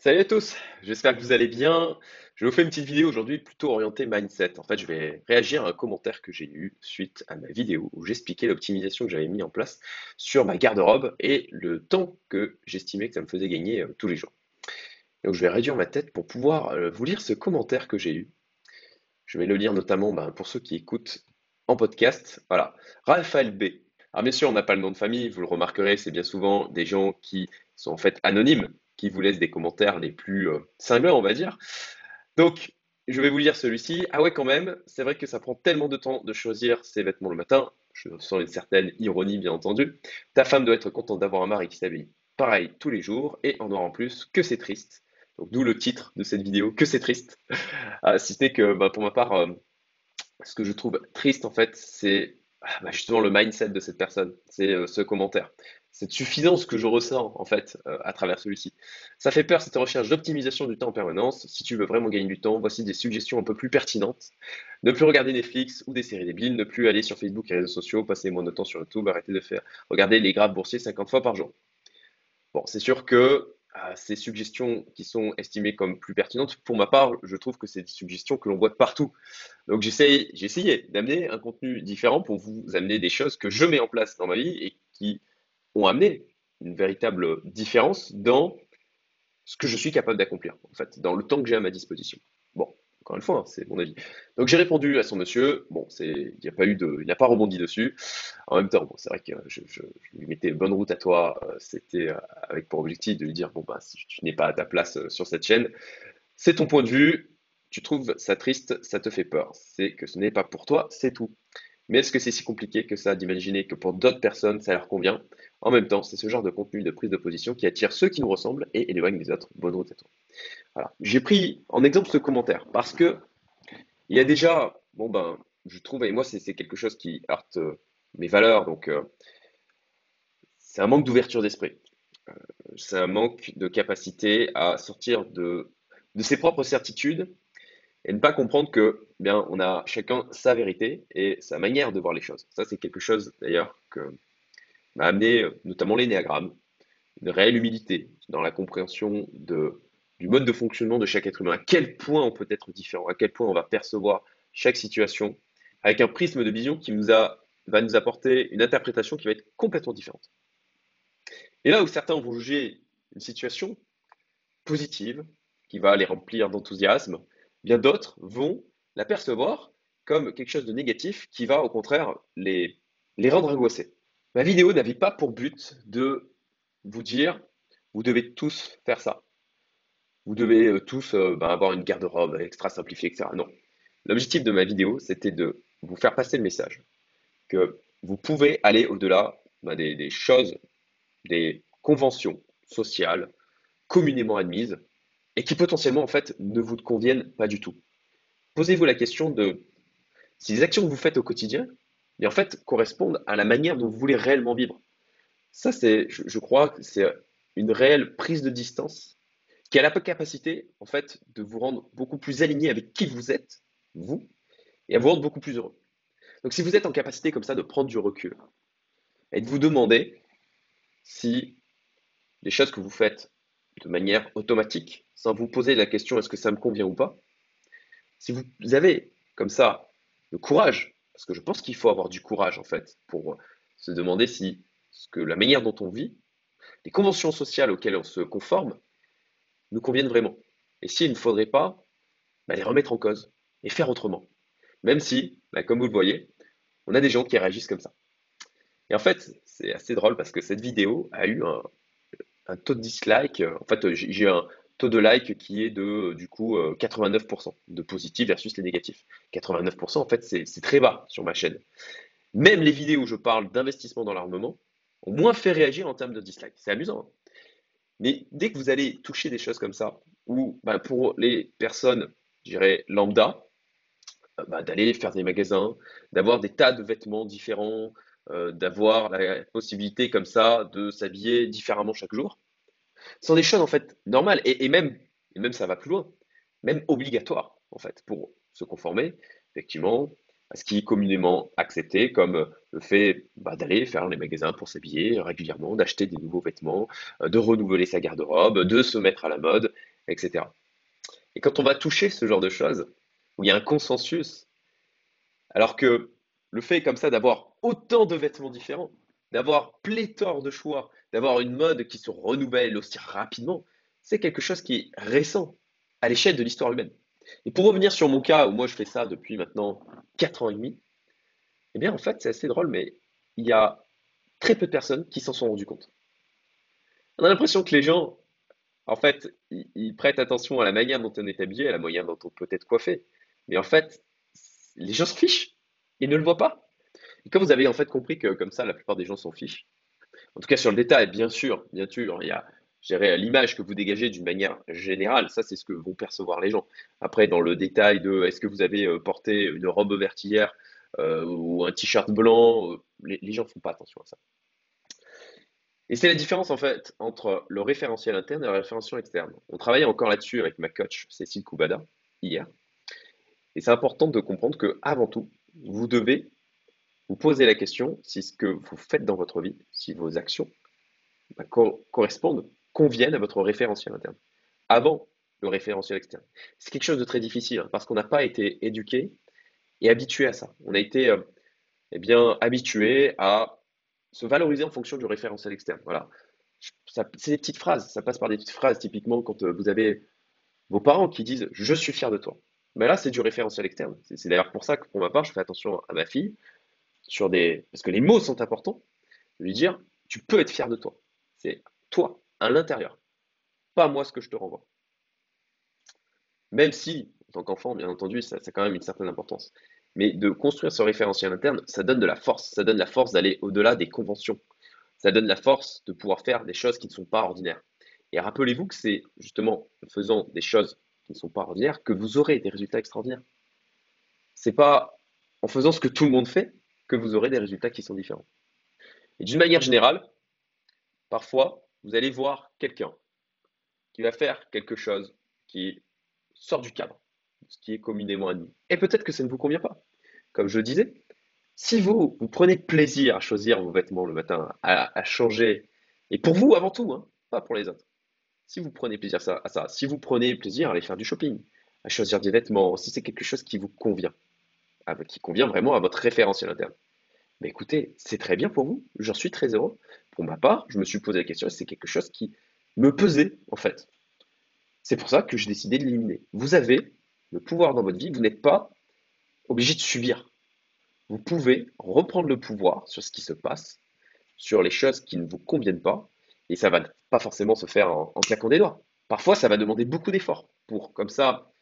Salut à tous, j'espère que vous allez bien. Je vous faire une petite vidéo aujourd'hui plutôt orientée mindset. En fait, je vais réagir à un commentaire que j'ai eu suite à ma vidéo où j'expliquais l'optimisation que j'avais mis en place sur ma garde-robe et le temps que j'estimais que ça me faisait gagner euh, tous les jours. Donc je vais réduire ma tête pour pouvoir euh, vous lire ce commentaire que j'ai eu. Je vais le lire notamment ben, pour ceux qui écoutent en podcast. Voilà, Raphaël B. Alors bien sûr, on n'a pas le nom de famille, vous le remarquerez, c'est bien souvent des gens qui sont en fait anonymes qui vous laisse des commentaires les plus euh, cinglants, on va dire. Donc, je vais vous lire celui-ci. Ah ouais, quand même, c'est vrai que ça prend tellement de temps de choisir ses vêtements le matin. Je sens une certaine ironie, bien entendu. Ta femme doit être contente d'avoir un mari qui s'habille pareil tous les jours et en noir en plus, que c'est triste. Donc, d'où le titre de cette vidéo, que c'est triste. Ah, si ce n'est que, bah, pour ma part, euh, ce que je trouve triste, en fait, c'est ah, bah, justement le mindset de cette personne, c'est euh, ce commentaire cette suffisance que je ressens en fait euh, à travers celui-ci. Ça fait peur cette recherche d'optimisation du temps en permanence. Si tu veux vraiment gagner du temps, voici des suggestions un peu plus pertinentes. Ne plus regarder Netflix ou des séries débiles, ne plus aller sur Facebook et réseaux sociaux, passer moins de temps sur YouTube, arrêter de faire regarder les graphes boursiers 50 fois par jour. Bon, c'est sûr que euh, ces suggestions qui sont estimées comme plus pertinentes, pour ma part, je trouve que c'est des suggestions que l'on voit de partout. Donc j'essaye, j'ai essayé d'amener un contenu différent pour vous amener des choses que je mets en place dans ma vie et qui ont amené une véritable différence dans ce que je suis capable d'accomplir, en fait, dans le temps que j'ai à ma disposition. Bon, encore une fois, hein, c'est mon avis. Donc j'ai répondu à son monsieur. Bon, il n'y a pas eu de, il n'a pas rebondi dessus. En même temps, bon, c'est vrai que je, lui mettais bonne route à toi. Euh, c'était euh, avec pour objectif de lui dire bon bah si tu n'es pas à ta place euh, sur cette chaîne, c'est ton point de vue. Tu trouves ça triste, ça te fait peur. C'est que ce n'est pas pour toi, c'est tout. Mais est-ce que c'est si compliqué que ça d'imaginer que pour d'autres personnes, ça leur convient? En même temps, c'est ce genre de contenu de prise de position qui attire ceux qui nous ressemblent et éloigne les autres. Bonne route à toi. Voilà. J'ai pris en exemple ce commentaire parce que il y a déjà, bon ben, je trouve, et moi c'est quelque chose qui heurte euh, mes valeurs, donc euh, c'est un manque d'ouverture d'esprit. Euh, c'est un manque de capacité à sortir de, ses propres certitudes et ne pas comprendre que eh bien on a chacun sa vérité et sa manière de voir les choses. Ça, c'est quelque chose d'ailleurs que m'a amené notamment l'énéagramme, une réelle humilité dans la compréhension du mode de fonctionnement de chaque être humain, à quel point on peut être différent, à quel point on va percevoir chaque situation avec un prisme de vision qui va nous apporter une interprétation qui va être complètement différente. Et là où certains vont juger une situation positive, qui va les remplir d'enthousiasme, bien d'autres vont l'apercevoir comme quelque chose de négatif qui va au contraire les, les rendre angoissés. Ma vidéo n'avait pas pour but de vous dire vous devez tous faire ça. Vous devez euh, tous euh, ben, avoir une garde-robe extra simplifiée, etc. Non. L'objectif de ma vidéo, c'était de vous faire passer le message que vous pouvez aller au-delà ben, des, des choses, des conventions sociales communément admises et qui potentiellement en fait ne vous conviennent pas du tout. Posez-vous la question de si les actions que vous faites au quotidien, et en fait correspondent à la manière dont vous voulez réellement vivre. Ça, c'est, je, crois, c'est une réelle prise de distance qui a la capacité, en fait, de vous rendre beaucoup plus aligné avec qui vous êtes, vous, et à vous rendre beaucoup plus heureux. Donc, si vous êtes en capacité comme ça de prendre du recul et de vous demander si les choses que vous faites de manière automatique, sans vous poser la question est-ce que ça me convient ou pas. Si vous avez comme ça le courage, parce que je pense qu'il faut avoir du courage en fait pour se demander si ce que la manière dont on vit, les conventions sociales auxquelles on se conforme, nous conviennent vraiment. Et s'il ne faudrait pas bah, les remettre en cause et faire autrement. Même si, bah, comme vous le voyez, on a des gens qui réagissent comme ça. Et en fait, c'est assez drôle parce que cette vidéo a eu un, un taux de dislike. En fait, j'ai un taux de like qui est de du coup 89% euh, de positif versus les négatifs. 89% en fait c'est très bas sur ma chaîne. Même les vidéos où je parle d'investissement dans l'armement ont moins fait réagir en termes de dislike. C'est amusant. Hein. Mais dès que vous allez toucher des choses comme ça, ou bah, pour les personnes, je dirais lambda, euh, bah, d'aller faire des magasins, d'avoir des tas de vêtements différents, euh, d'avoir la possibilité comme ça de s'habiller différemment chaque jour. Ce sont des choses en fait normales et, même, même ça va plus loin, même obligatoire en fait pour se conformer effectivement à ce qui est communément accepté comme le fait bah, d'aller faire les magasins pour s'habiller régulièrement, d'acheter des nouveaux vêtements, euh, de renouveler sa garde-robe, de se mettre à la mode, etc. Et quand on va toucher ce genre de choses, où il y a un consensus, alors que le fait comme ça d'avoir autant de vêtements différents, d'avoir pléthore de choix, d'avoir une mode qui se renouvelle aussi rapidement, c'est quelque chose qui est récent à l'échelle de l'histoire humaine. Et pour revenir sur mon cas, où moi je fais ça depuis maintenant 4 ans et demi, eh bien en fait c'est assez drôle, mais il y a très peu de personnes qui s'en sont rendues compte. On a l'impression que les gens, en fait, ils, prêtent attention à la manière dont on est habillé, à la manière dont on peut être coiffé. Mais en fait, les gens s'en fichent. Ils ne le voient pas. Quand vous avez en fait compris que comme ça, la plupart des gens s'en fichent, en tout cas sur le détail, bien sûr, bien sûr, il y a l'image que vous dégagez d'une manière générale, ça c'est ce que vont percevoir les gens. Après, dans le détail de est-ce que vous avez euh, porté une robe verte hier euh, ou un t-shirt blanc, euh, les, les gens ne font pas attention à ça. Et c'est la différence en fait entre le référentiel interne et le référentiel externe. On travaillait encore là-dessus avec ma coach Cécile Koubada hier. Et c'est important de comprendre que avant tout, vous devez vous poser la question si ce que vous faites dans votre vie, si vos actions bah, correspondent, conviennent à votre référentiel interne. Avant le référentiel externe. C'est quelque chose de très difficile hein, parce qu'on n'a pas été éduqué et habitué à ça. On a été euh, eh bien habitué à se valoriser en fonction du référentiel externe. Voilà. C'est des petites phrases, ça passe par des petites phrases, typiquement quand euh, vous avez vos parents qui disent Je suis fier de toi. Mais là, c'est du référentiel externe. C'est d'ailleurs pour ça que, pour ma part, je fais attention à ma fille, sur des... parce que les mots sont importants, de lui dire Tu peux être fier de toi. C'est toi, à l'intérieur, pas moi ce que je te renvoie. Même si, en tant qu'enfant, bien entendu, ça, ça a quand même une certaine importance. Mais de construire ce référentiel interne, ça donne de la force. Ça donne la force d'aller au-delà des conventions. Ça donne la force de pouvoir faire des choses qui ne sont pas ordinaires. Et rappelez-vous que c'est justement en faisant des choses qui ne sont pas ordinaires que vous aurez des résultats extraordinaires. C'est pas en faisant ce que tout le monde fait que vous aurez des résultats qui sont différents. Et d'une manière générale, parfois, vous allez voir quelqu'un qui va faire quelque chose qui sort du cadre, ce qui est communément admis. Et peut-être que ça ne vous convient pas comme je disais, si vous, vous prenez plaisir à choisir vos vêtements le matin, à, changer, et pour vous avant tout, hein, pas pour les autres, si vous prenez plaisir à ça, si vous prenez plaisir à aller faire du shopping, à choisir des vêtements, si c'est quelque chose qui vous convient, qui convient vraiment à votre référentiel interne, mais écoutez, c'est très bien pour vous, j'en suis très heureux. Pour ma part, je me suis posé la question, c'est quelque chose qui me pesait en fait. C'est pour ça que j'ai décidé de l'éliminer. Vous avez le pouvoir dans votre vie, vous n'êtes pas obligé de subir. Vous pouvez reprendre le pouvoir sur ce qui se passe, sur les choses qui ne vous conviennent pas, et ça va pas forcément se faire en, claquant des doigts. Parfois, ça va demander beaucoup d'efforts pour, comme ça,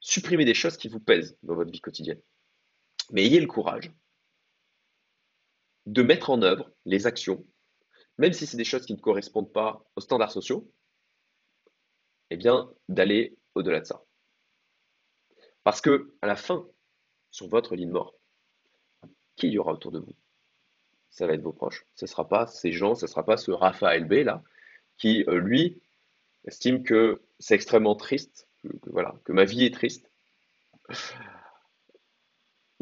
supprimer des choses qui vous pèsent dans votre vie quotidienne. Mais ayez le courage de mettre en œuvre les actions, même si c'est des choses qui ne correspondent pas aux standards sociaux, eh bien, d'aller au-delà de ça. Parce que, à la fin, sur votre ligne mort, qui y aura autour de vous? Ça va être vos proches. Ce ne sera pas ces gens, ce ne sera pas ce Raphaël B là, qui, euh, lui, estime que c'est extrêmement triste, que, voilà, que ma vie est triste.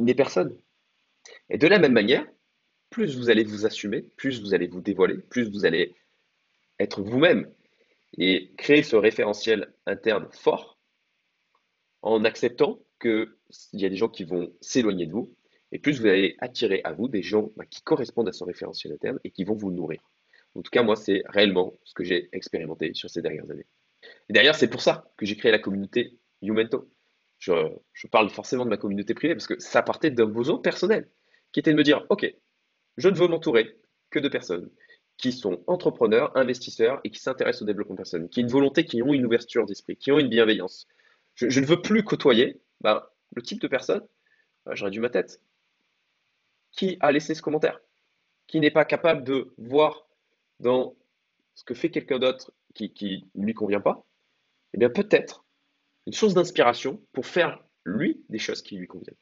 Il n'est personne. Et de la même manière, plus vous allez vous assumer, plus vous allez vous dévoiler, plus vous allez être vous-même et créer ce référentiel interne fort en acceptant qu'il y a des gens qui vont s'éloigner de vous, et plus vous allez attirer à vous des gens bah, qui correspondent à son référentiel interne et qui vont vous nourrir. En tout cas, moi, c'est réellement ce que j'ai expérimenté sur ces dernières années. Et d'ailleurs, c'est pour ça que j'ai créé la communauté Youmento. Je, parle forcément de ma communauté privée parce que ça partait d'un besoin personnel, qui était de me dire, OK, je ne veux m'entourer que de personnes qui sont entrepreneurs, investisseurs et qui s'intéressent au développement personnel, qui ont une volonté, qui ont une ouverture d'esprit, qui ont une bienveillance, je, ne veux plus côtoyer ben, le type de personne, ben, j'aurais dû ma tête, qui a laissé ce commentaire, qui n'est pas capable de voir dans ce que fait quelqu'un d'autre qui ne lui convient pas, eh bien peut-être une source d'inspiration pour faire lui des choses qui lui conviennent.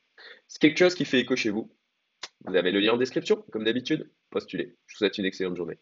C'est quelque chose qui fait écho chez vous. Vous avez le lien en description, comme d'habitude, postulez. Je vous souhaite une excellente journée.